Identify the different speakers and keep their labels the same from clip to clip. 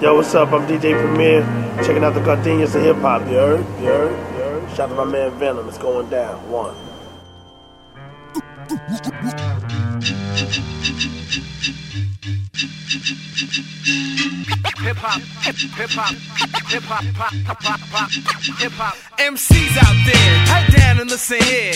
Speaker 1: Yo, what's up? I'm DJ Premier, checking out the Gardenias of Hip Hop. You heard? You heard? You heard? Shout out to my man Venom. It's going down. One.
Speaker 2: Hip hop, hip hop, hip hop, hip hop. MCs out there, pipe down and listen here.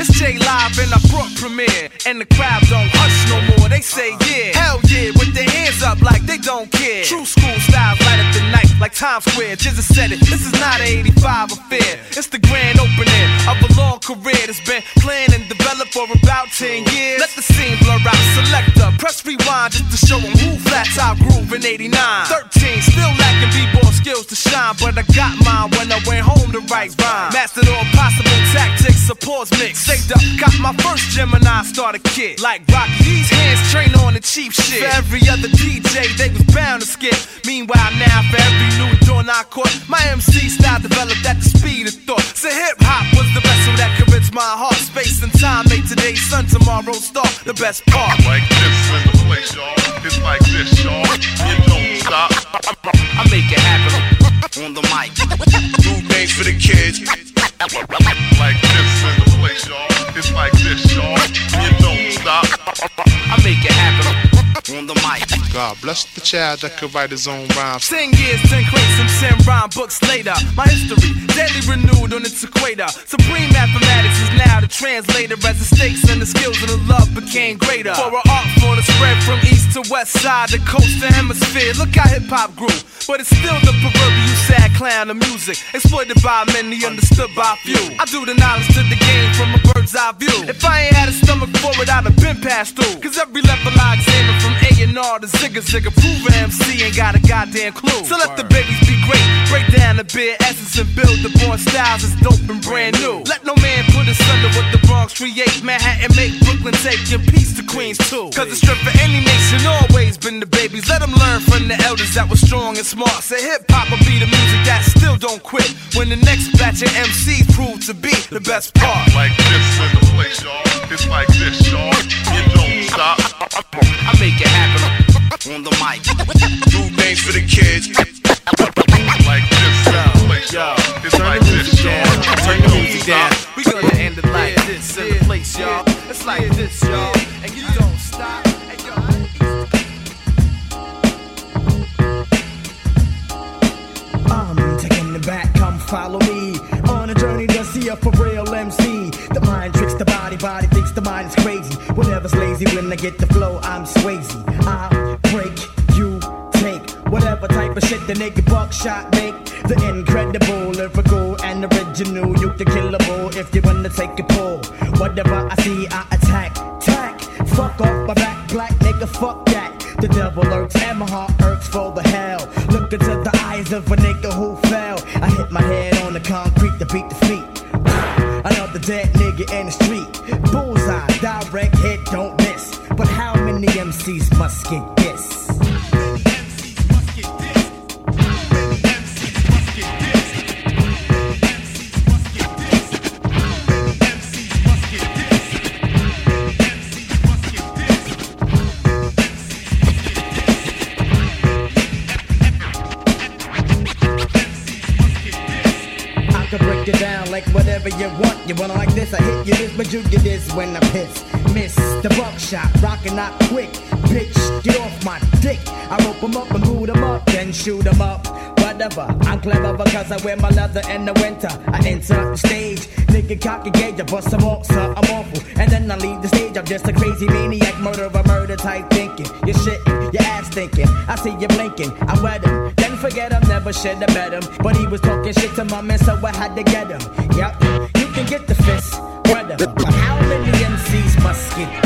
Speaker 2: It's J Live and I brought Premier, and the crowd don't hush no more. They say yeah, hell yeah, with their hands up like they don't care. True school style, light up the night like Times Square. Jizza said it. This is not an 85 affair. It's the grand opening of a long career that's been planned and developed for about 10 years. Let the scene blur out. select Selector, press rewind just to show them who flats out groove in 89. 13, still lacking b-ball skills to shine, but I got mine when I went home to write rhyme. Mastered all possible tactics, supports mix. Saved up, got my first Gemini starter kit. Like Rocky, these hands train on the cheap shit. For every other DJ, they was bound to skip. Meanwhile, now for every new door I caught, my MC style developed at the speed of thought. So hip hop was the vessel that rinse my heart. Space and time made today's sun, tomorrow's star. The best part.
Speaker 3: Like this in the place, y'all. It's like this, y'all. You don't stop.
Speaker 2: I make it happen on the mic.
Speaker 3: Do things for the kids. Like this in the place, y'all. It's like this, y'all. You don't stop.
Speaker 2: I make it happen on the mic.
Speaker 4: God bless the child that could write his own rhymes.
Speaker 2: Ten years, ten crates, and ten rhyme books later. My history, daily renewed on its equator. Supreme mathematics is now the translator as the stakes and the skills and the love became greater. For an art form to spread from east to west side, the coast to hemisphere. Look how hip hop grew, but it's still the proverbial sad clown of music. Exploited by many, understood by few. I do the knowledge to the game from a bird's eye view. If I ain't had a stomach for it, I'd have been passed through. Cause every level I examine from A&R to Zigga Zigga, prove an MC ain't got a goddamn clue. So let the babies be great, break down the bare essence and build the born styles that's dope and brand new. Let no man put us under what the Bronx create. Manhattan make Brooklyn take and peace to Queens too. Cause the strength for any nation always been the babies. Let them learn from the elders that were strong and smart. Say hip hop will be the music that still don't quit. When the next batch of MCs prove to be the best part.
Speaker 3: Like this in the place, y'all. It's like this, y'all. You don't stop.
Speaker 2: I make it happen on the mic.
Speaker 4: Do things for the kids.
Speaker 3: Like this in the place, y'all. It's like this,
Speaker 2: music
Speaker 3: y'all.
Speaker 2: Turn the music down.
Speaker 3: stop.
Speaker 2: We gonna end it like this in the place, y'all. It's like this, y'all. And you don't stop. And yo,
Speaker 5: I'm taking it back, come follow me on a journey to see a for real MC. The mind tricks the body, body thinks the mind is crazy. Whatever's lazy, when I get the flow, I'm Swayze. I break, you take whatever type of shit the nigga buckshot make. The incredible, lyrical, and original. You the killable if you wanna take a pull. Whatever I see, I attack, tack. Fuck off my back, black nigga, fuck that. The devil lurks and my heart irks for the hell. Look into the eyes of a nigga who fell. I hit my head on the concrete to beat the feet. Another dead nigga in the street. Bullseye, direct hit, don't miss. But how many MCs must get this? MCs must get this MCs must MCs must get this MCs must MCs must get this MCs must MCs must get this I could break it down like whatever you want. You wanna like this, I hit you this, but you get this when I piss. Miss the buckshot, rockin' out quick. Bitch, get off my dick. I rope 'em up and boot 'em up, then shoot 'em up. Whatever, I'm clever because I wear my leather in the winter. I enter the stage, nigga cocky gauge, I bust off, sir, I'm awful. And then I leave the stage, I'm just a crazy maniac, murderer, murder type thinking. You're shitting, your ass thinking. I see you blinking, I wet him. Then forget him, never should have bet him. But he was talking shit to my man, so I had to get him. Yep, can get the fist. But how many MCs must get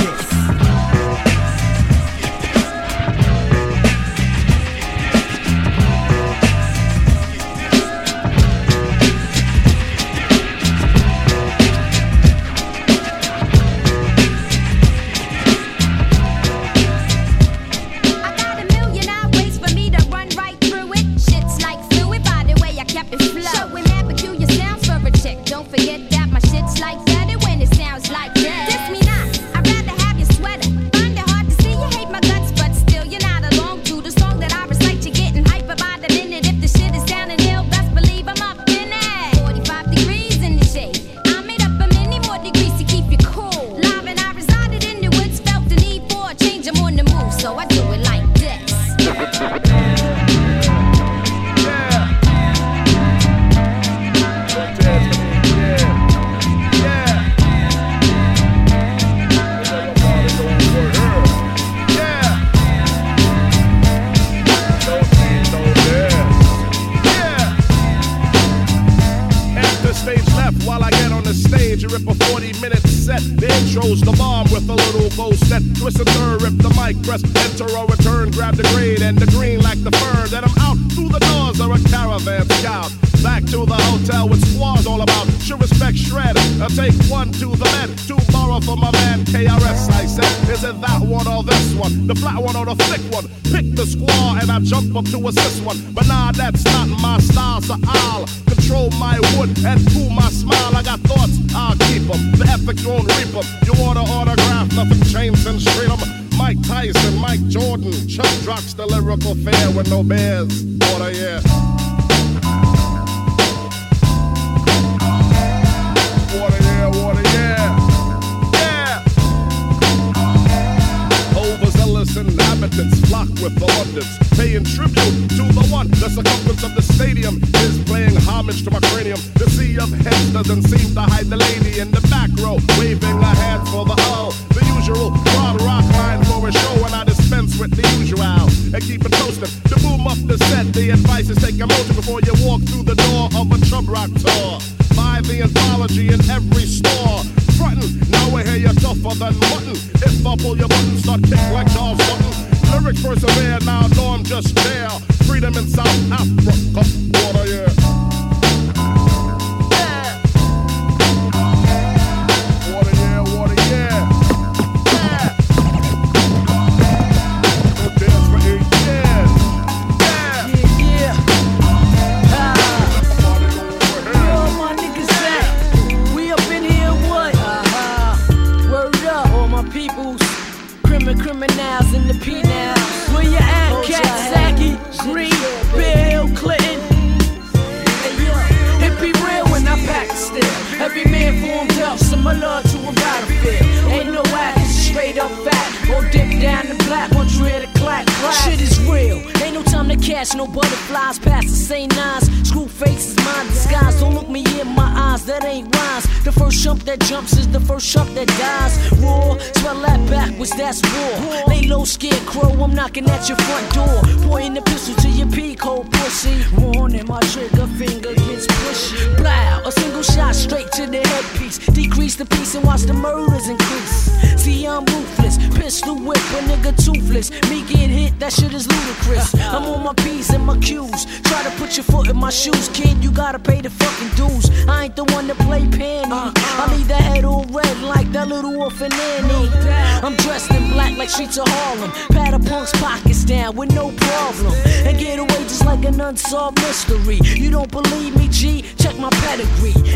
Speaker 6: than mutton. If I pull your button, start kick like Button. Lyrics persevere, now I'm just there. Freedom in South Africa,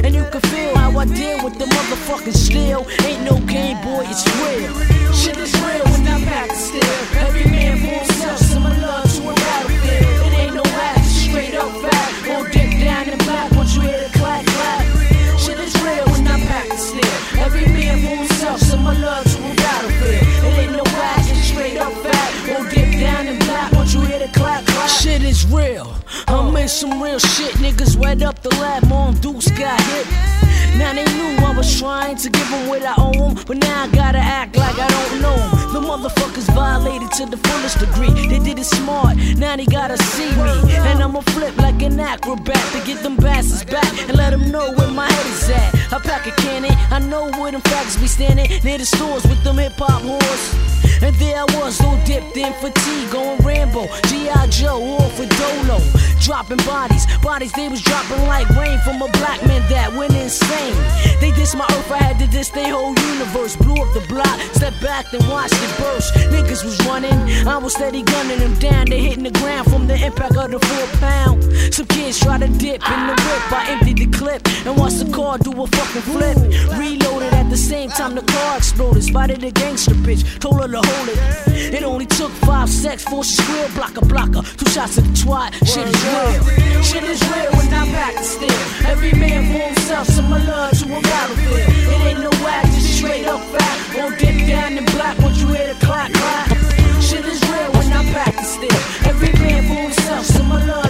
Speaker 7: And you can feel how I deal with the motherfucking steel. Ain't no game, boy, it's real. Shit is real when I'm back still. Every man for Some real shit. Niggas wet up the lab, Mom Deuce got hit. Now they knew I was trying to give them what I owe but now I gotta act like I don't know. Violated to the fullest degree. They did it smart, now they gotta see me. And I'ma flip like an acrobat to get them bastards back and let them know where my head is at. I pack a cannon, I know where them facts be standing near the stores with them hip hop whores. And there I was, all dipped in fatigue, going Rambo, G.I. Joe, all for Dolo. Dropping bodies, bodies they was dropping like rain from a black man that went insane. They dissed my earth, I had to diss their whole universe. Blew up the block, stepped back, then watched it burst. Niggas was running, I was steady gunning them down. They hitting the ground from the impact of the four pound. Some kids try to dip in the whip, I emptied the clip and watched the car do a fucking flip. Reloaded at the same time the car exploded. Spotted a gangster bitch, told her to hold it. It only took five seconds for she squeal, blocker, blocker. Two shots to the twat, shit is real. Shit is real when I'm back to still. Every man for himself, similar to a battlefield. It ain't no act, just straight up fact. Won't dip down in black once you hear the clap, clap. Shit is real when back to still. Every man for himself, similar to a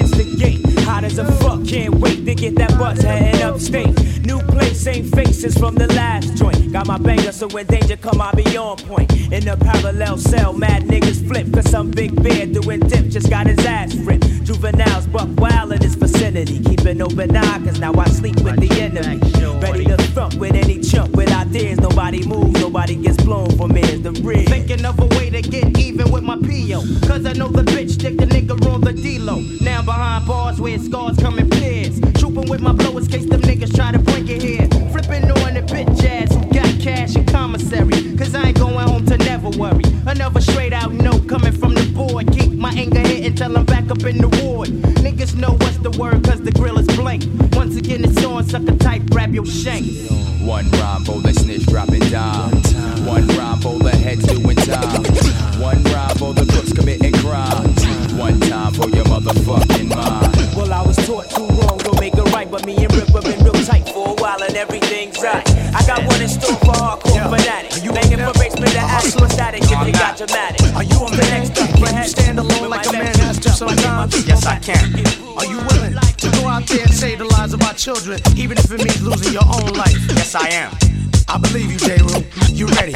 Speaker 8: against the gate. Hot as a fuck, can't wait to get that bus heading upstate. New place, same faces from the last joint. Got my banger, so when danger come, I be on point. In a parallel cell, mad niggas flip. Cause some big bear doing dip just got his ass ripped. Juveniles buck wild in this vicinity. Keep an open eye, cause now I sleep with the enemy. Ready to thump with any chump with ideas. Nobody moves, nobody gets blown for me. Is the real.
Speaker 9: Thinking of a way to get even with my PO. Cause I know the bitch stick the nigga on the D-Lo. Now behind bars where scars come in pairs. Trooping with my blowers case them niggas try to break it here. Flipping on the bitch ass who got cash and commissary. Cause I ain't going home to never worry. Another straight out note coming from the board. Keep my anger hit until I'm back up in the ward. Niggas know what's the word cause the grill is blank. Once again it's on, sucker type, grab your shank.
Speaker 10: One rhyme for the snitch dropping down. One rhyme for the heads doing time. One rhyme for the crooks committing crime. One time for your motherfucking mind.
Speaker 8: Well, taught too wrong, don't make it right. But me and Rip have been real tight for a while and everything's right. I got one in store for hardcore fanatics. Banging for basement to attic for static if you got dramatic.
Speaker 11: Are you a
Speaker 8: The
Speaker 11: man?
Speaker 8: next up
Speaker 11: Can you stand alone like a man has to sometimes?
Speaker 8: Yes, I can.
Speaker 11: Are you willing to go out there and save the lives of our children, even if it means losing your own life?
Speaker 8: Yes, I am.
Speaker 11: I believe you, Jeru. You ready?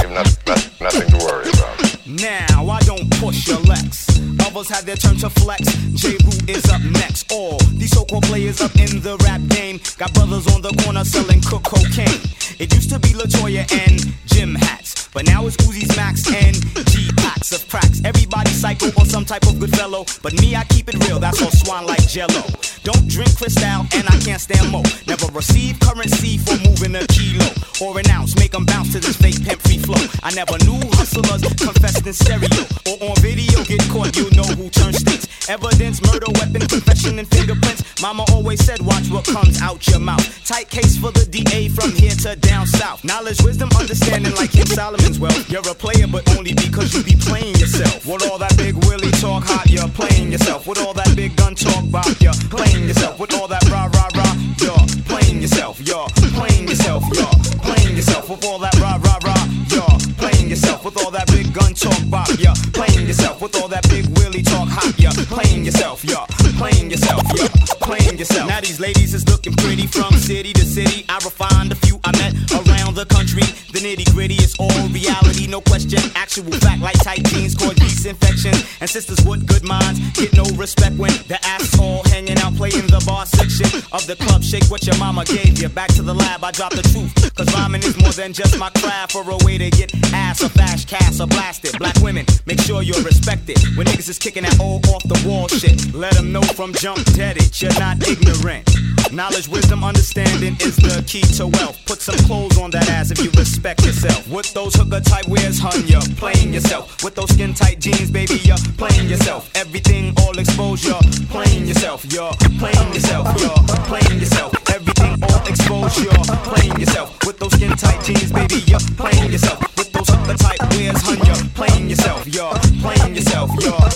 Speaker 12: You've not, not, nothing to worry about.
Speaker 13: Now, I don't push your Lex. Others have their turn to flex. Jeru is up next. All these so called players up in the rap game got brothers on the corner selling cook cocaine. It used to be Latoya and Jim hats, but now it's Uzi's Max and G packs of cracks. Everybody psycho or some type of good fellow, but me, I keep it real. That's all swan like jello. Don't drink Cristal and I can't stand mo. Never receive currency for moving a kilo or an ounce. Make 'em bounce to this fake pimp free flow. I never knew hustlers confessed in stereo or on video. Get caught, you know who turns sticks. Evidence, murder, weapon, confession, and fingerprints. Mama always said, watch what comes out your mouth. Tight case for the DA from here to down south. Knowledge, wisdom, understanding like King Solomon's well. You're a player, but only because you be playing yourself. With all that big Willie talk hot, you're playing yourself. With all that big gun talk bop, you're playing yourself. With all that rah rah rah, you're playing yourself. You're playing yourself. You're playing yourself. With all that rah rah rah, you're playing yourself. With all that big gun talk bop, you're playing yourself. With all that big willy talk hot, you're playing yourself. You're playing yourself. You're playing yourself. Now these ladies is looking pretty from city to city. I refined a few I met around the country. Nitty gritty is all reality, no question. Actual fact like tight jeans cause yeast infections. And sisters with good minds get no respect when the ass all hanging out playing the bar section of the club. Shake what your mama gave you. Back to the lab, I drop the truth. Cause rhyming is more than just my craft for a way to get ass or flash, cash or blasted. Black women, make sure you're respected. When niggas is kicking that old off the wall shit, let them know from jump dead it. You're not ignorant. Knowledge, wisdom, understanding is the key to wealth. Put some clothes on that ass if you respect yourself. With those hooker type wears, hun, you're playing yourself. With those skin tight jeans, baby, you're playing yourself. Everything all exposed, you're playing yourself. You're playing yourself. You're playing yourself. Everything all exposed, you're playing yourself. With those skin tight jeans, baby, you're playing yourself. With those hooker type wears, hun, you're playing yourself. You're playing yourself. You're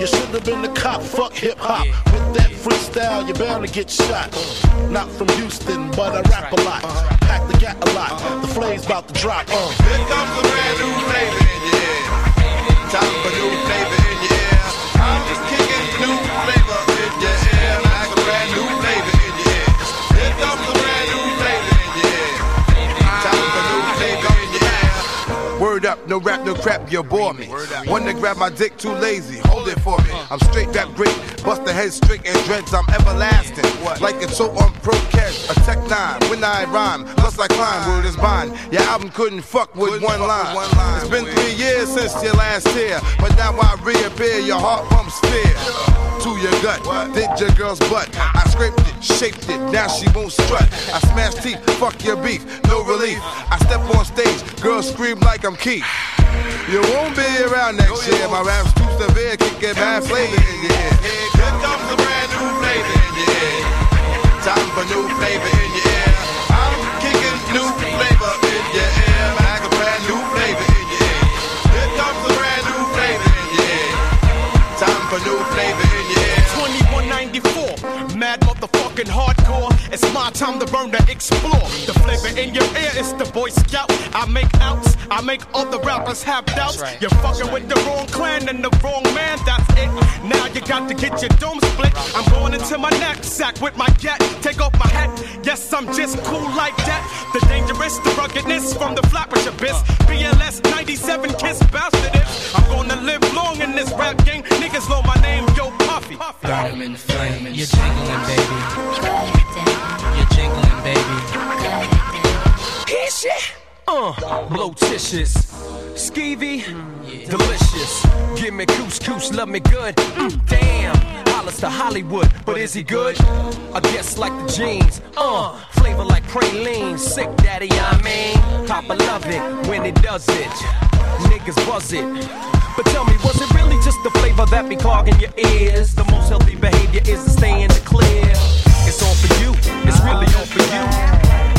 Speaker 14: You should have been the cop, fuck hip hop. With that freestyle, you're bound to get shot. Not from Houston, but I rap a lot. Pack the gat a lot. The flame's about to drop. Uh.
Speaker 15: Here comes a brand new flavor ear. Time for new flavor up, no rap, no crap, you bore me. One to grab my dick, too lazy. Hold it for me. I'm straight rap great. Bust the head straight and dreads, I'm everlasting. Like it's so on pro cash, a tech nine. When I rhyme, plus I climb, word is bond. Your album couldn't fuck with one line. It's been three years since your last tear, but now I reappear, your heart pumps fear. To your gut, did your girl's butt. I scraped it, shaped it, now she won't strut. I smash teeth, fuck your beef, no relief. I step on stage, girls scream like I'm Keith. You won't be around next year. My rap's too severe, kicking bad flavor in your ear. Here comes a brand new flavor in your ear. Time for new flavor
Speaker 16: burn to explore. The flavor in your ear is the Boy Scout. I make outs, I make other rappers have doubts. You're fucking with the wrong clan and the wrong man, that's it. Now you got to get your dome split. I'm going into my knapsack with my gat. Take off my hat, yes, I'm just cool like that. The dangerous, the ruggedness from the flappers abyss. BLS 97 kiss bastard is. I'm gonna live long in this rap game. Niggas know my name, yo Puffy.
Speaker 17: Burn in the flame, you're jingling, baby. Baby.
Speaker 16: Shit. Uh, blotitious, skeevy, delicious. Give me couscous, love me good. Mm, damn, Hollis to Hollywood, but is he good? I guess like the jeans. Uh, flavor like praline, sick daddy, I mean. Papa love it when he does it. Niggas buzz it. But tell me, was it really just the flavor that be clogging your ears? The most healthy behavior is to stay in the clear. It's all for you, it's really all for you.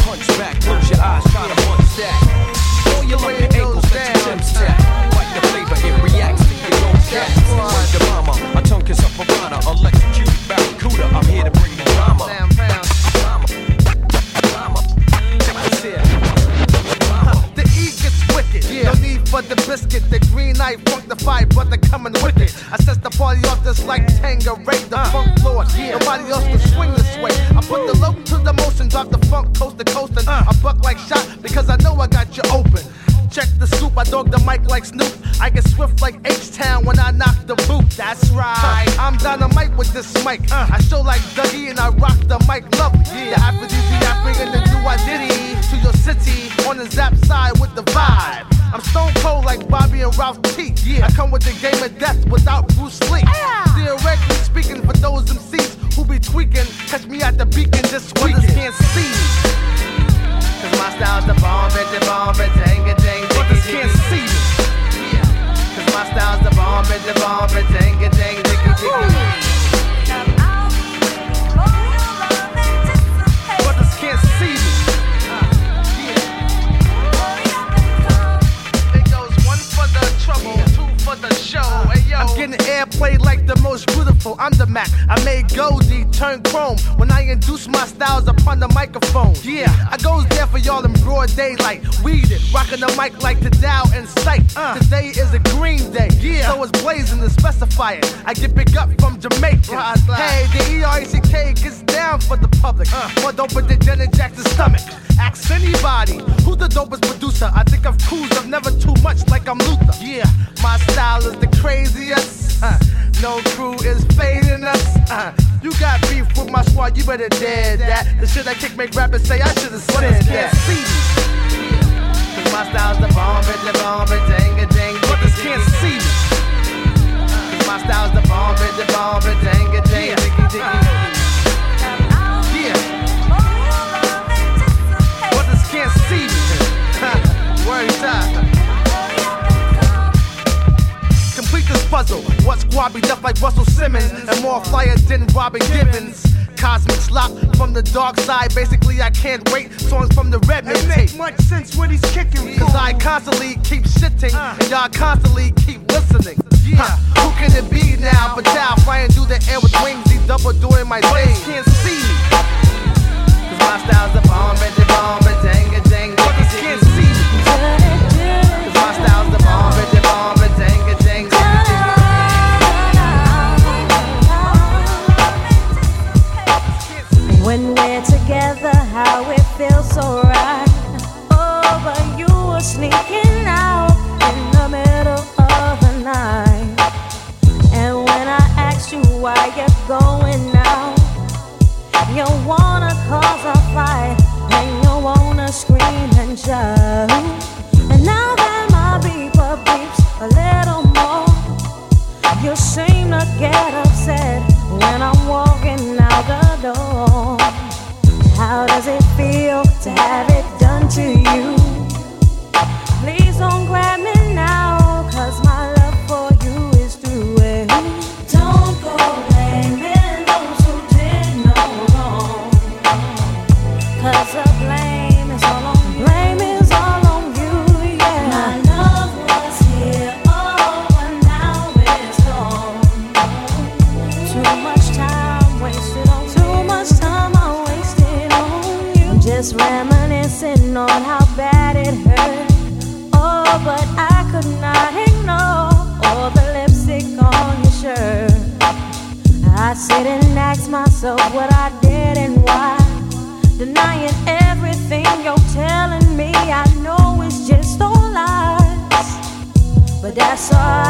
Speaker 16: Punch back, close your eyes, try to punch that. Pull your leg ankles, let your chips tap. Like the flavor, it reacts to your own cats. Word to mama, a tongue kiss up piranha, electrocute barracuda. I'm here to bring the. Drama.
Speaker 11: Gets wicked. No need for the biscuit. The green eye funk the fire, but they're coming wicked. I set the party off just like Tanqueray, the uh. funk lord. Nobody else can swing this way. I put the low to the motion, drop the funk coast to coast, and uh. I buck like shot because I know I got you open. Check the scoop, I dog the mic like Snoop. I get swift like H-Town when I knock the boot. That's right. I'm dynamite with this mic. I show like Dougie and I rock the mic lovely. The aphrodisiac bringing the do I diddy to your city on the zap side with the vibe. I'm stone cold like Bobby and Ralph T. Yeah. I come with the game of death without Bruce Lee. Theoretically speaking, for those MCs who be tweaking, catch me at the beacon this weekend. can't see. Cause my style's the bomb, bitch, the bomb, bitch, dang it, dang, Brothers can't see me. Cause my style's the bomb, bitch, the bomb, bitch, it, dang, diggy, diggy. Brothers yo. I'm getting airplay like the most beautiful. I'm the Mac. I made Goldie turn chrome when I induce my styles upon the microphone. Yeah, I goes there for y'all in broad daylight. Weeded, rocking the mic like the Dow in sight. Uh. Today is a green day, yeah. So it's blazing to specify it. I get big up from Jamaica. Hey, the E-R-E-C-K gets down for the public. Uh. More dope than Janet Jackson's stomach. Ask anybody who's the dopest producer. I think I've cruised, I've never too much like I'm Luther. Yeah, my style is the craziest. Uh, no crew is fading us. Uh, you got beef with my squad, you better dead that. The shit I kick make rappers say I should've said that. See me. Cause my style's the bomb, bitch, the bomb, bitch, dang, dang. Brothers can't see me. Cause my bomb, and dang it, dang, diggy, diggy. Yeah. Puzzle. What squad be up like Russell Simmons and more flyer than Robin Givens. Cosmic slop from the dark side. Basically, I can't wait. Songs from the Redman
Speaker 18: It makes much sense what he's kicking
Speaker 11: Cause I constantly keep shitting, uh. and y'all constantly keep listening. Huh, who can it be now? But now flying through the air with wings, he double doing my thing. Can't see me. Cause my style's a bomb, the bomb, and dang it, dang
Speaker 19: how it feels so right. Reminiscing on how bad it hurt. Oh, but I could not ignore all the lipstick on your shirt. I sit and ask myself what I did and why. Denying everything you're telling me, I know it's just all lies. But that's alright,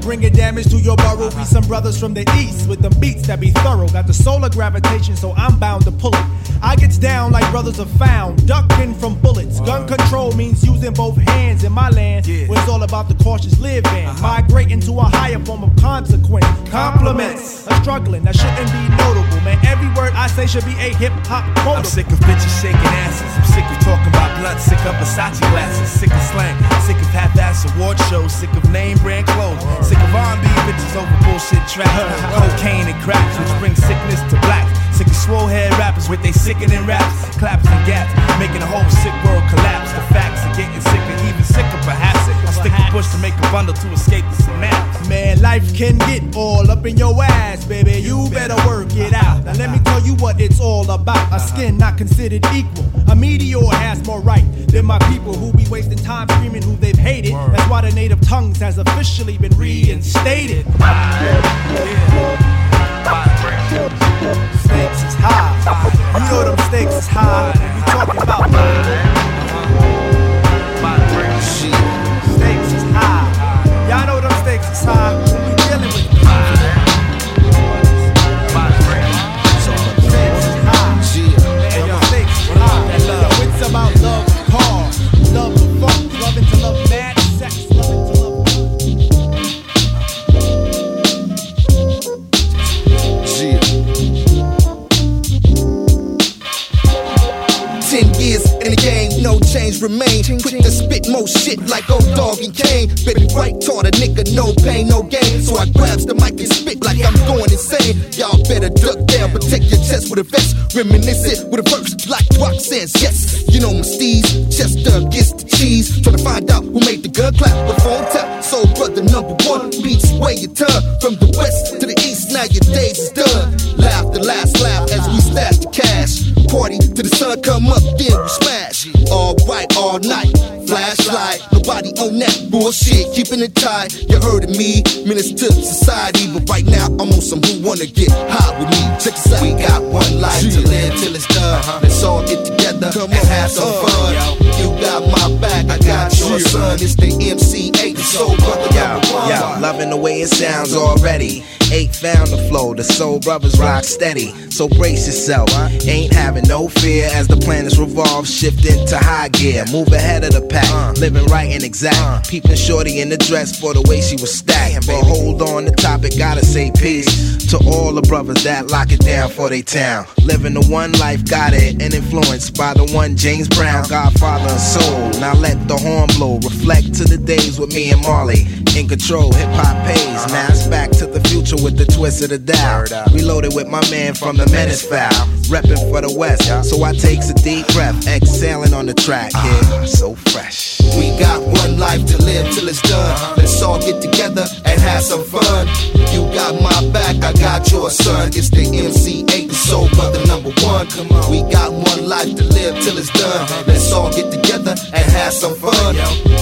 Speaker 20: bringing damage to your burrow. Be some brothers from the east with them beats that be thorough. Got the solar gravitation, so I'm bound to pull it. I gets down like brothers are found, ducking from bullets. Gun control means using both hands in my land, where it's all about the cautious living. Uh-huh. Migrating to a higher form of consequence. Compliments, a struggling that shouldn't be notable, man. Every word I say should be a hip hop quote.
Speaker 2: I'm sick of bitches shaking asses. I'm sick of talking about blood. Sick of Versace glasses. Sick of slang. Sick of half-ass award shows. Sick of name brand clothes. Sick of R&B bitches over bullshit tracks. Cocaine and cracks, which brings sickness to black. Sick of swole head rappers with they sickening raps, claps and gaps, making the whole sick world collapse. The facts are getting sicker, even sicker perhaps. I stick a bush to make a bundle to escape the synapse.
Speaker 20: Man, life can get all up in your ass, baby. You better work it out. Now let me tell you what it's all about. A skin not considered equal. A meteor has more right than my people who be wasting time screaming who they've hated. That's why the native tongues has officially been reinstated. Stakes is high. You know them stakes is high. We talking about Stakes Ten years in the game, no change remain. Quick to spit more
Speaker 21: shit like old dog and Kane. Baby right taught a nigga no pain, no gain. So I grabs the mic and spit like I'm going insane. Y'all better duck down, protect your chest with a vest. Reminisce it with a verse like Rock says, yes. You know my steez, Chester gets the cheese. Tryna find out who made the gun clap, but phone tap. So brother number one beats way your turn. From the west to the east, now your days is done. Laugh the last laugh as we stash the Party till the sun come up, then we smash. All right, all night. Flashlight, nobody on that bullshit, keeping it tight. You heard of me, menace to society, but right now I'm on some who wanna get high with me. Check this out. We got one life to live till it's done. Uh-huh. Let's all get together come and have some uh, fun. You got my back, I got your son. It's the MC Eiht, the soul brother one.
Speaker 22: Yo, loving the way it sounds already. Eight found the flow, the soul brothers rock steady. So brace yourself, ain't having no fear as the planets revolve, shifting to high gear. Move ahead of the pack, living right and exact. Peeping shorty in the dress for the way she was stacked. But hold on, the topic gotta say peace to all the brothers that lock it down for they town. Living the one life, got it, and influenced by the one James Brown, Godfather and soul. Now let the horn blow, reflect to the days with me and Marley. In control, hip hop pays. Now it's back to the future with the twist of the dial. Reloaded with my man from the Menace Foul. Reppin' for the West, so I takes a deep breath, exhaling on the track. Yeah, so fresh.
Speaker 21: We got one life to live till it's done. Let's all get together and have some fun. You got my back, I got your son. It's the MC Eiht, the soul brother number one. Come on, we got one life to live till it's done. Let's all get together and have some fun.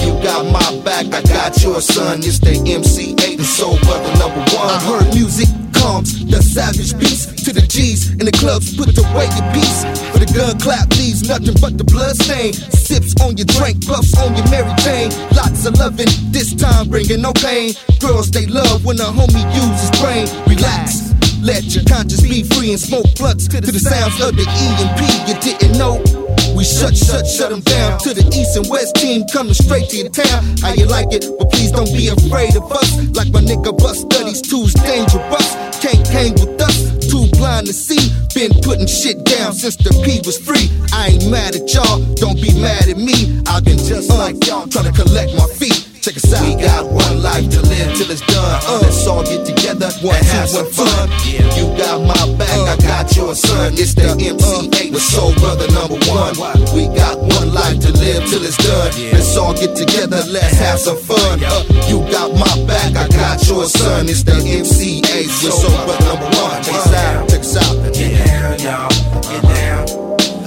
Speaker 21: You got my back, I got your son. It's the MC Eiht, the soul brother number one. I heard music calms the savage beast to the G's in the clubs. Put away your piece. For the gun clap leaves nothing but the blood stain. Sips on your drink, puffs on your Mary Jane. Lots of loving, this time bringing no pain. Girls they love when a homie uses brain. Relax. Let your conscience be free and smoke blunts to the sounds of the E and P. You didn't know. We shut, shut, shut them down. To the east and west team coming straight to your town. How you like it? But please don't be afraid of us. Like my nigga Bust Studies, two's dangerous. Can't hang with us. Too blind to see. Been putting shit down since the P was free. I ain't mad at y'all. Don't be mad at me. I've been just like y'all trying to collect my feet. Check us out. We got one life to live till it's done. Uh, let's all get together one, and have some fun. You got my back, I got your son. It's the MC Eiht, the soul brother number one. We got one life to live till it's done. Let's all get together, let's have some fun. Uh, you got my back, I got your son. It's the MC Eiht, the soul brother number one. Check us out, check us out.
Speaker 22: Get down, y'all. Get down.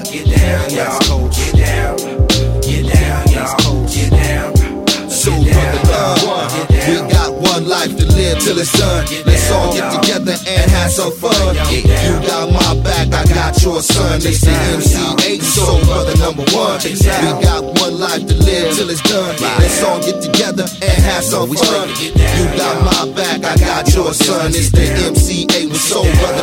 Speaker 22: Get down, y'all.
Speaker 21: Soul brother number one. We got one life to live till it's done. Let's all get together and have some fun. You got my back, I got your son. It's the MC Eiht, soul brother number one. We got one life to live till it's done. Let's all get together and have some fun. You got my back, I got your son. It's the MC Eiht with soul brother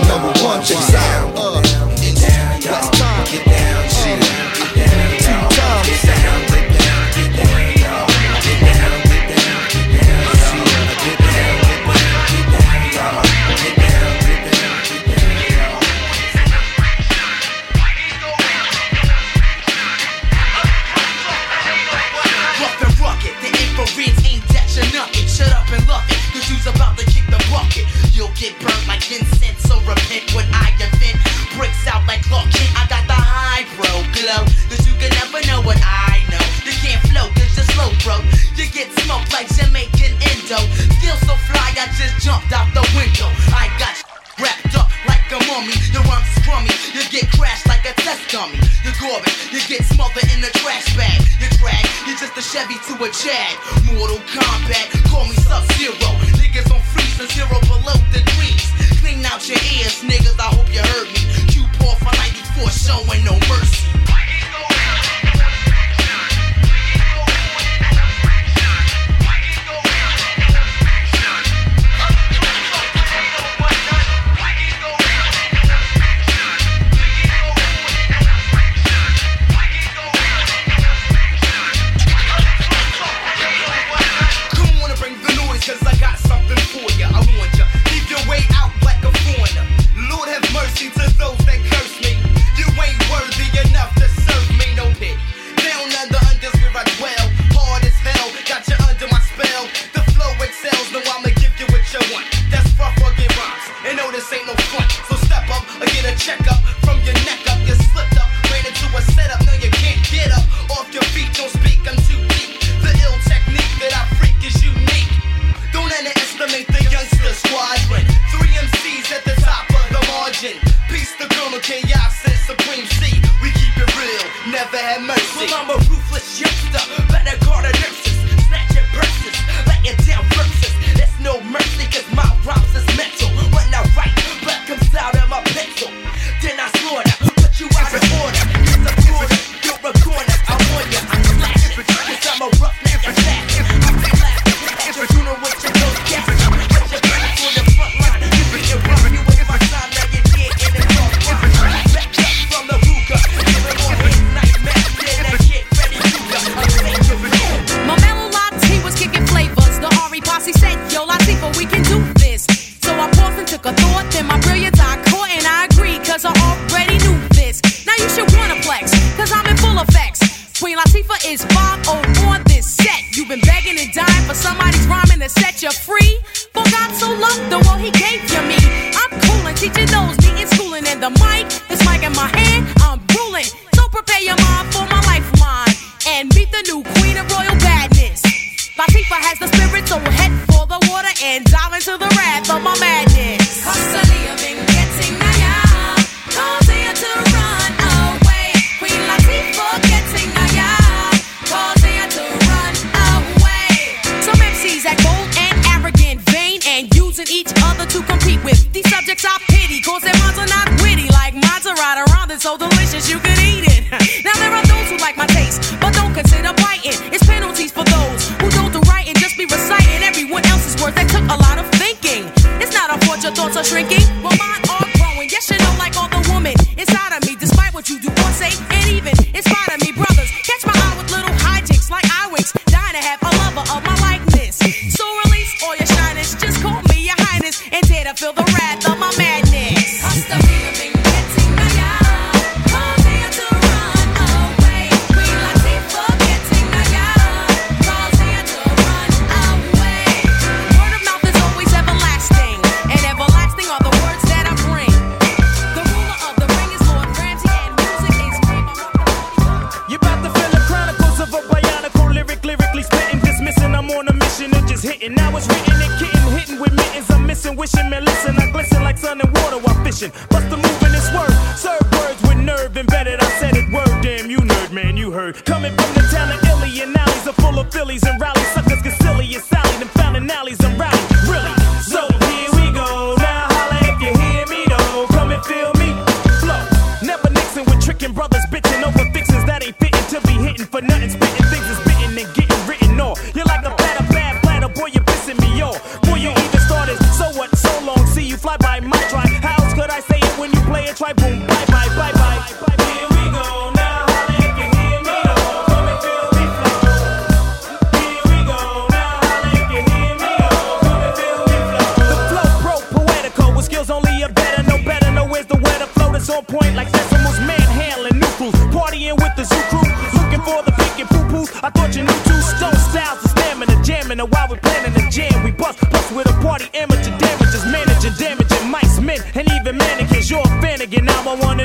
Speaker 23: using each other to compete with. These subjects I pity, cause their minds are not witty. Like are right around so delicious you could eat it. Now there are those who like my taste, but don't consider biting. It's penalties for those who don't do right and just be reciting everyone else's words. That took a lot of thinking. It's not a fault thoughts are shrinking.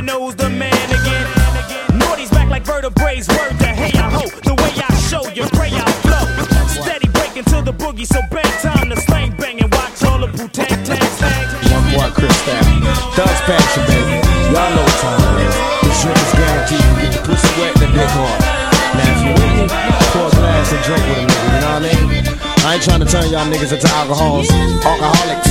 Speaker 8: Now I wanna know who's the man again. Naughty's back like word to hey I ho, the way I show you, pray I flow. Steady breaking to the boogie, so time to slang bang and watch all the boo tang tang tang.
Speaker 24: Young boy Chris. Doug's Passion, baby. Y'all know what time it is. The shrimp is guaranteed to get the pussy wet and the dick hard. Now, if you with me, pour a glass and drink with a nigga, you know what I mean? I ain't trying to turn y'all niggas into alcohols, alcoholics.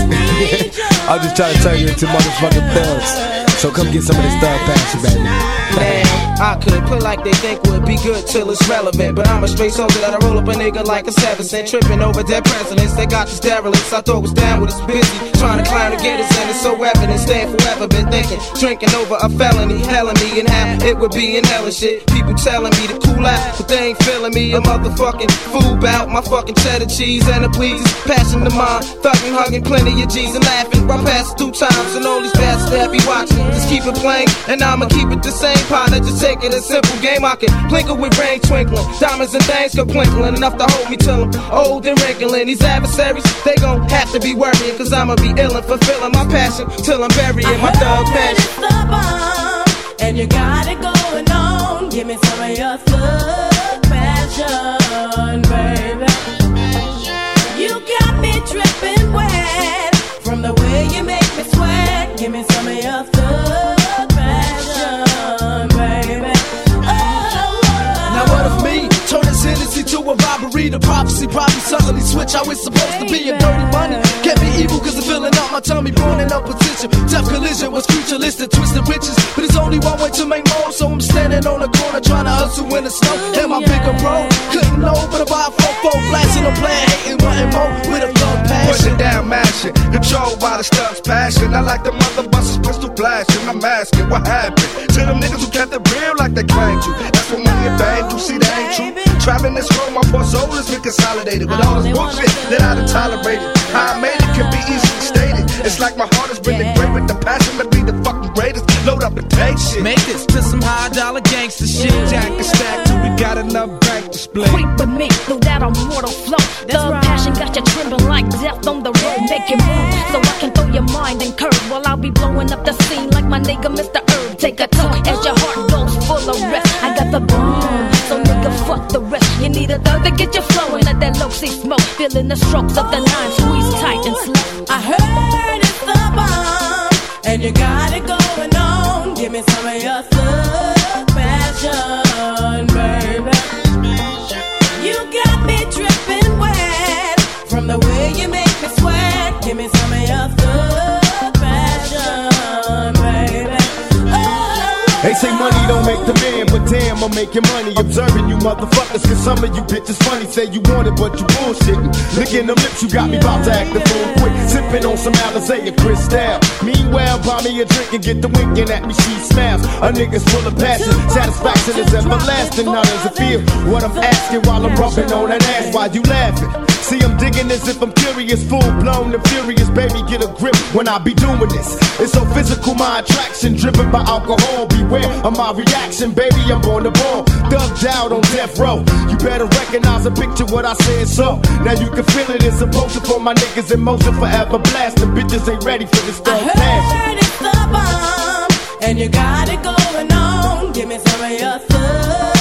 Speaker 24: I'm just trying to turn you into motherfucking thugs. So come get some of this thug passion, baby.
Speaker 25: I could play like they think would be good till it's relevant. But I'm a straight soldier that I roll up a nigga like a seven cent. Tripping over dead presidents. They got these derelicts. I thought was down with us busy. Trying to climb to get us in. It's so evident. Staying forever. Been thinking. Drinking over a felony. Helling me and how it would be in hell and shit. People telling me to cool out. But they ain't feeling me. A motherfucking fool bout my fucking cheddar cheese and the pleases. Passion to mine. Thugging, hugging plenty of G's and laughing. I pass two times and all these bastards that be watching. Just keep it playing. And I'ma keep it the same. Partner, just take it a simple game. I can plinkle with rain twinkling. Diamonds and things go plinkling. Enough to hold me till I'm old and wrinkling. These adversaries, they gon' have to be worrying. Cause I'ma be ill and fulfilling my passion till I'm burying my thug passion.
Speaker 7: And you got it going on. Give me some of your thug
Speaker 26: to a prophecy probably suddenly switch how it's supposed to be. A dirty money can't be evil cause it's filling up my tummy, burning up potential. Death collision was futuristic, twisted riches. But it's only one way to make more, so I'm standing on the corner trying to hustle in the snow. And my bigger bro couldn't know, but about four four blasting a plan, hating, wanting more with a passion.
Speaker 27: Pushing down, mashing, controlled by the stuff's passion. I like the mother busters, pistol flashing. I'm asking what happened to them niggas who kept it real like they claimed to. That's what money and fame do. See, that ain't true. Traveling this road, my poor soul has been consolidated with all this bullshit.
Speaker 2: that I done tolerated. How I made it can be easily stated. It's like my heart has been engraved with the passion to be the fucking greatest. Load up and take shit.
Speaker 28: Make this to some high dollar gangster shit.
Speaker 2: Jack and stack till we got enough bank to split.
Speaker 29: Creep with me through that immortal flow. The passion got you trembling like death on the road. Make it move so I can throw your mind and curve while I'll be blowing up the scene like my nigga Mr. Herb. Take a toke as your heart goes full of rest. I got the boom, so nigga fuck the rest. You need a thug to get you flowing at that low C smoke. Feeling the strokes of the nine, squeeze tight and slow.
Speaker 7: I heard it's the bomb, and you got
Speaker 24: say money don't make the man, but damn, I'm making money. Observing you motherfuckers, cause some of you bitches funny. Say you want it, but you bullshitting. Licking them lips, you got me about to act the fool quick. Sipping on some Alizé and Cristal. Meanwhile, buy me a drink and get the winking at me. She smiles. A nigga's full of passion. Satisfaction is everlasting. How does it feel? What I'm asking while I'm rubbing on that ass, why you laughing? See, I'm digging as if I'm curious, full blown and furious. Baby, get a grip when I be doing this. It's so physical, my attraction, driven by alcohol. Beware of my reaction, baby. I'm born to ball, thugged out on death row. You better recognize and picture what I said. So now you can feel it. It's a potion for my niggas in motion, forever blasting. Bitches ain't ready for this thug passion.
Speaker 7: heard it's the bomb, and you got it going on. Give me some of your thug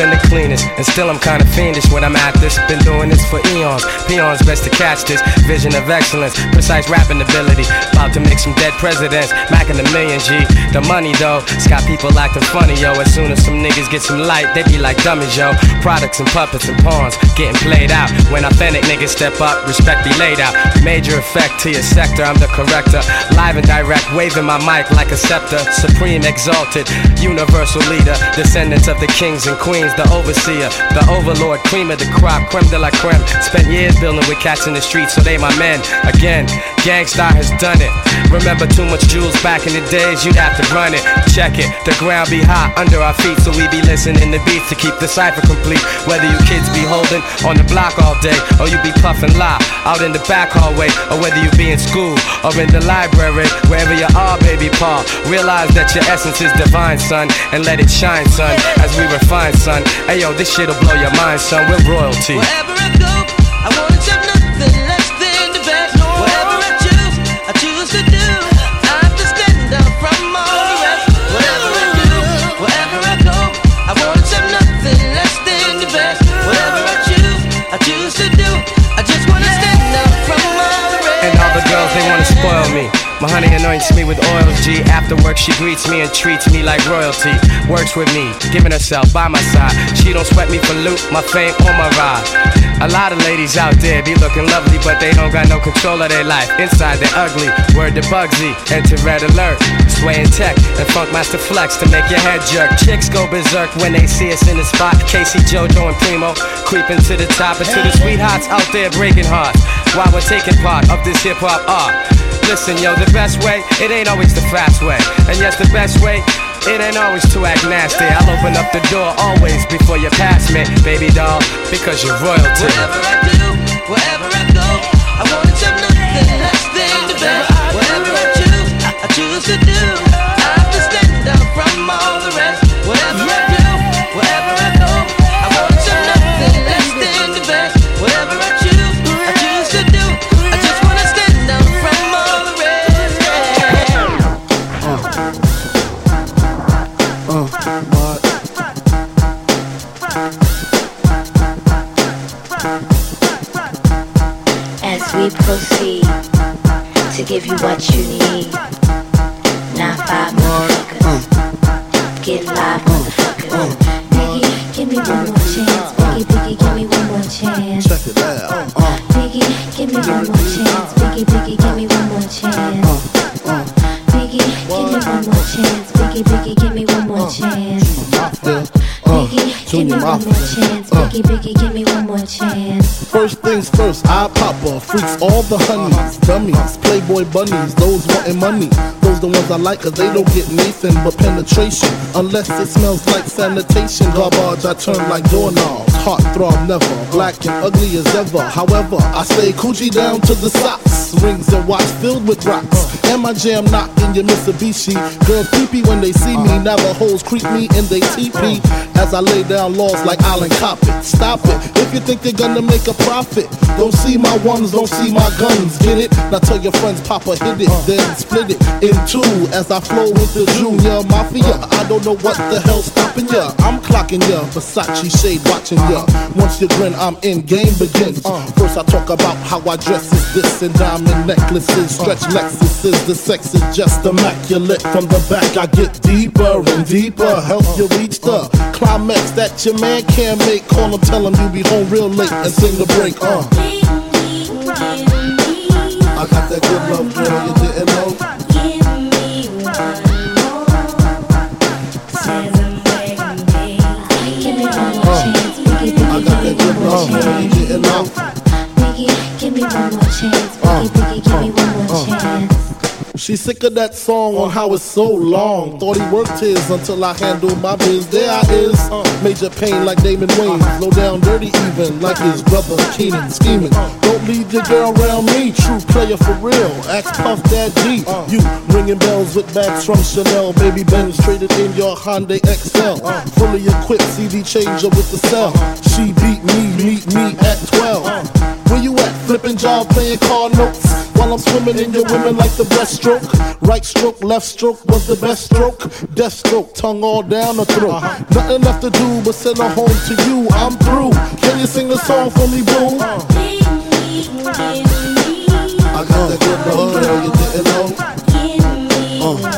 Speaker 30: and the cleanest, and still I'm kinda fiendish when I'm at this. Been doing this for eons. Peons best to catch this vision of excellence, precise rapping ability. About to make some dead presidents, macking the million G. The money though, it's got people acting funny yo. As soon as some niggas get some light, they be like dummies yo. Products and puppets and pawns getting played out. When authentic niggas step up, respect be laid out. Major effect to your sector, I'm the corrector. Live and direct, waving my mic like a scepter. Supreme exalted, universal leader, descendants of the kings and queens, the overseer, the overlord, cream of the crop, creme de la creme. Spent years building with cats in the streets, so they my men. Again, Gang Starr has done it. Remember too much jewels back in the days, you'd have to run it. Check it, the ground be hot under our feet, so we be listening to beats to keep the cipher complete. Whether you kids be holding on the block all day, or you be puffing lie out in the back hallway, or whether you be in school or in the library, wherever you are, baby Paul. Realize that your essence is divine, son, and let it shine, son, as we refine, son. Hey yo, this shit'll blow your mind, son. We're royalty.
Speaker 31: Wherever I go,
Speaker 30: My honey anoints me with oils, G. After work, she greets me and treats me like royalty. Works with me, giving herself by my side. She don't sweat me for loot, my fame or my ride. A lot of ladies out there be looking lovely, but they don't got no control of their life. Inside, they're ugly. Word to Bugsy, enter red alert. Swaying tech and Funkmaster Flex to make your head jerk. Chicks go berserk when they see us in the spot. K-Ci, JoJo, and Primo creeping to the top. And to the sweethearts out there breaking hearts while we're taking part of this hip hop art. Listen, yo, the best way, it ain't always the fast way. And yes, the best way, it ain't always to act nasty. I'll open up the door always before you pass me, baby doll, because you're royalty.
Speaker 31: Whatever I do, wherever I go, I wanna jump nothing less than the best. Whatever I choose, I choose to do. All the
Speaker 14: honeys, dummies, playboy bunnies, those wanting money. Those the ones I like, cause they don't get Nathan but penetration. Unless it smells like sanitation. Garbage, I turn like doorknobs. Heart throb never, black and ugly as ever. However, I stay Coogi down to the socks. Rings and watch filled with rocks. And my jam knocked in your Mitsubishi. Girls creepy when they see me. now the Navajos creep me and they teepee. As I lay down laws like Island Coppet. Stop it. If you think they're gonna make a profit, don't see my ones, don't see my guns. Get it? Now tell your friends, Papa hit it, then split it in two. As I flow with the Junior Mafia. I don't know what the hell's stopping ya. I'm clocking ya. Versace shade watching ya. Once you grin, I'm in. Game begins. First I talk about how I dress is this and diamond necklaces, stretch Lexuses. The sex is just immaculate. From the back I get deeper and deeper. Help you reach the climax that your man can't make. Call him, tell him you be home real late and sing the break. Uh. I got that good love, girl, you didn't know. That good love, girl, you.
Speaker 32: Biggie, give me one more chance. Biggie, Biggie, give me one more chance.
Speaker 14: She sick of that song on how it's so long. Thought he worked his until I handled my biz. There I is, uh, major pain like Damon Wayans. Low down dirty even like his brother Keenen scheming. Don't leave your girl around me, true player for real. Ask Puff Dad G. You ringing bells with bags from Chanel. Baby Benz traded in your Hyundai Excel. Fully equipped CD changer with the cell. She beat me, meet me at 12. Where you at? Flipping job, playing car notes. While I'm swimming in your women like the breaststroke. Right stroke, left stroke was the best stroke. Death stroke, tongue all down the throat. Nothing left to do but send her home to you. I'm through. Can you sing a song for me, boo? I got that good love, girl, you didn't know. Uh, uh,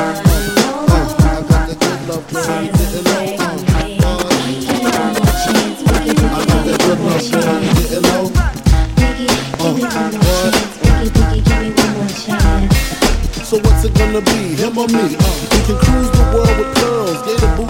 Speaker 14: I got that good love, girl, you didn't know. I got that good love, girl, gonna be, him or me? Uh. We can cruise the world with pearls, gator boots for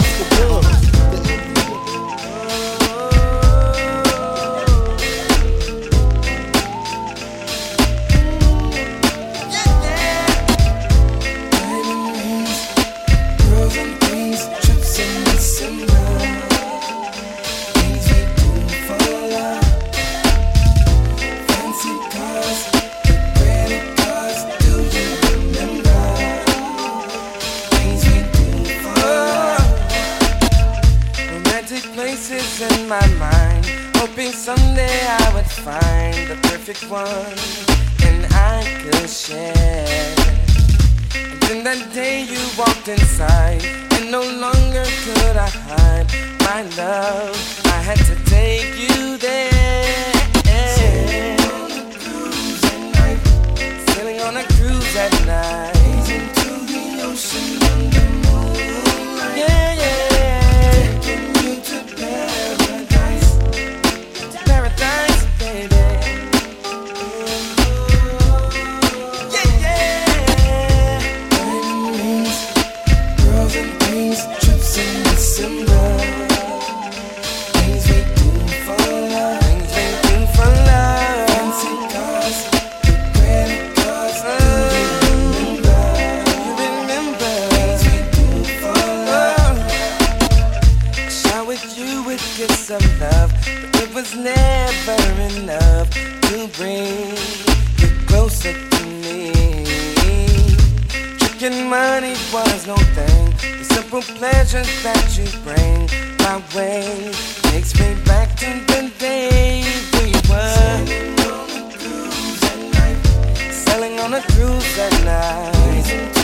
Speaker 31: at night.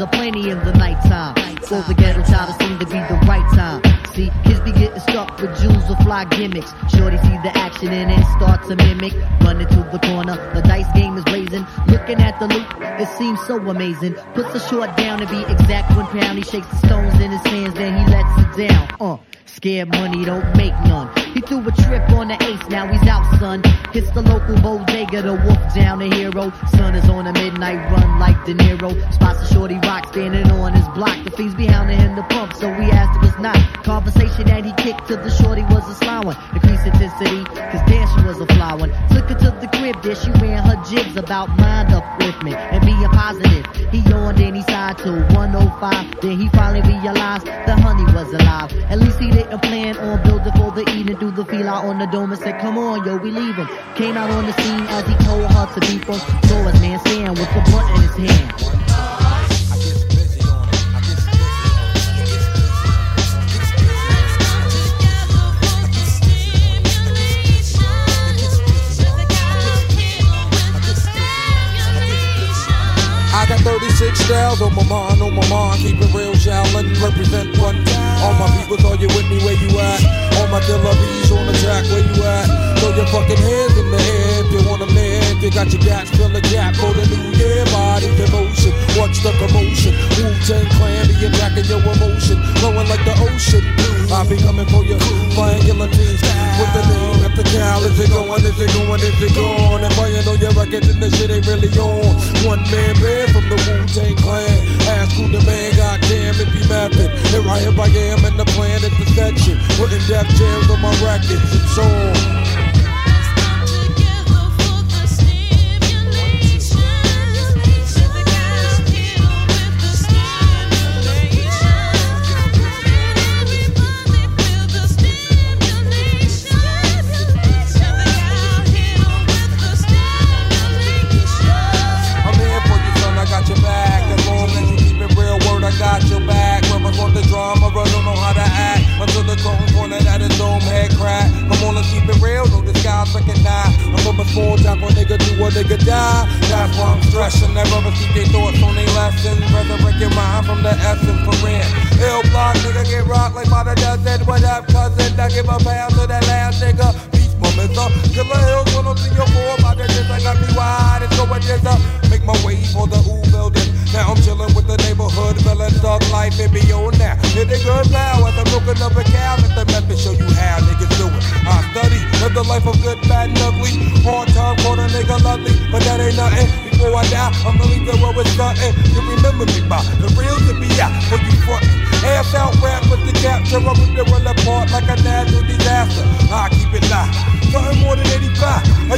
Speaker 33: Activities aplenty in the nighttime. So the ghetto time seem to be the right time. See, kids be getting stuck with jewels or fly gimmicks. Shorty see the action and then start to mimic. Running to the corner, the dice game is blazing. Looking at the loot, it seems so amazing. Puts the short down to be exact one pound. He shakes the stones in his hands, then he lets it down. Uh. Scared money don't make none. He threw a trip on the ace, now he's out, son. Hits the local bodega to wolf down the hero. Son is on a midnight run like De Niro. Spots a shorty rock standing on his block. The fiends be hounding him to pump, so we asked if it's not. Conversation that he kicked to the shorty was a sly one. Increased intensity, cause damn she was a fly one. Took her to the crib, there she ran her jibs about mind upliftment and being positive. He yawned and he sighed to 105. Then he finally realized the honey was alive. At least he didn't plan on building for the evening. Threw the feel out on the dome and said, Come on, yo, we leaving. Came out on the scene as he told her to be from. His man stand with the blunt in his hand.
Speaker 15: I got 36 styles on my mind, on my mind. Keep it real, shallin', represent one. All my people, are you with me where you at? All my killer on the track, where you at? Throw your fucking hands in the air if you wanna live. If you got your gas, fill a gap for the new year. Body devotion, what's the commotion? Wu-Tang Clan be attacking your emotion, flowing like the ocean. I be coming for your triangular teams with the name at the gal. Is it going? Is it going? Is it gone? If I ain't on your record, then the shit ain't really on. One man band from the Wu-Tang Clan. Ask who the man, goddamn, if he mapping. Here I am, I am in the planet section. Putting death jams on my records. It's on. From the essence for real. Ill block, nigga get rocked like by the dozen. What up, cousin? I give a pound to that last nigga. Peace, mama. Killer Hills, 103 by the I got me wide. It's going just up. Make my way for the U building. Now I'm chilling with the neighborhood, feeling thug life and on now. Hit the good power, the milking of a cow. Let the method show you how niggas do it. I study, live the life of good, bad, and ugly. Hard time, call a nigga lovely, but that ain't nothing. Before I die, I'ma leave the world with something. You remember me by the real to be out for you frontin'. Ass out rap with the capture, I rip the world apart like a natural disaster. I keep it live. Nothing more than 85.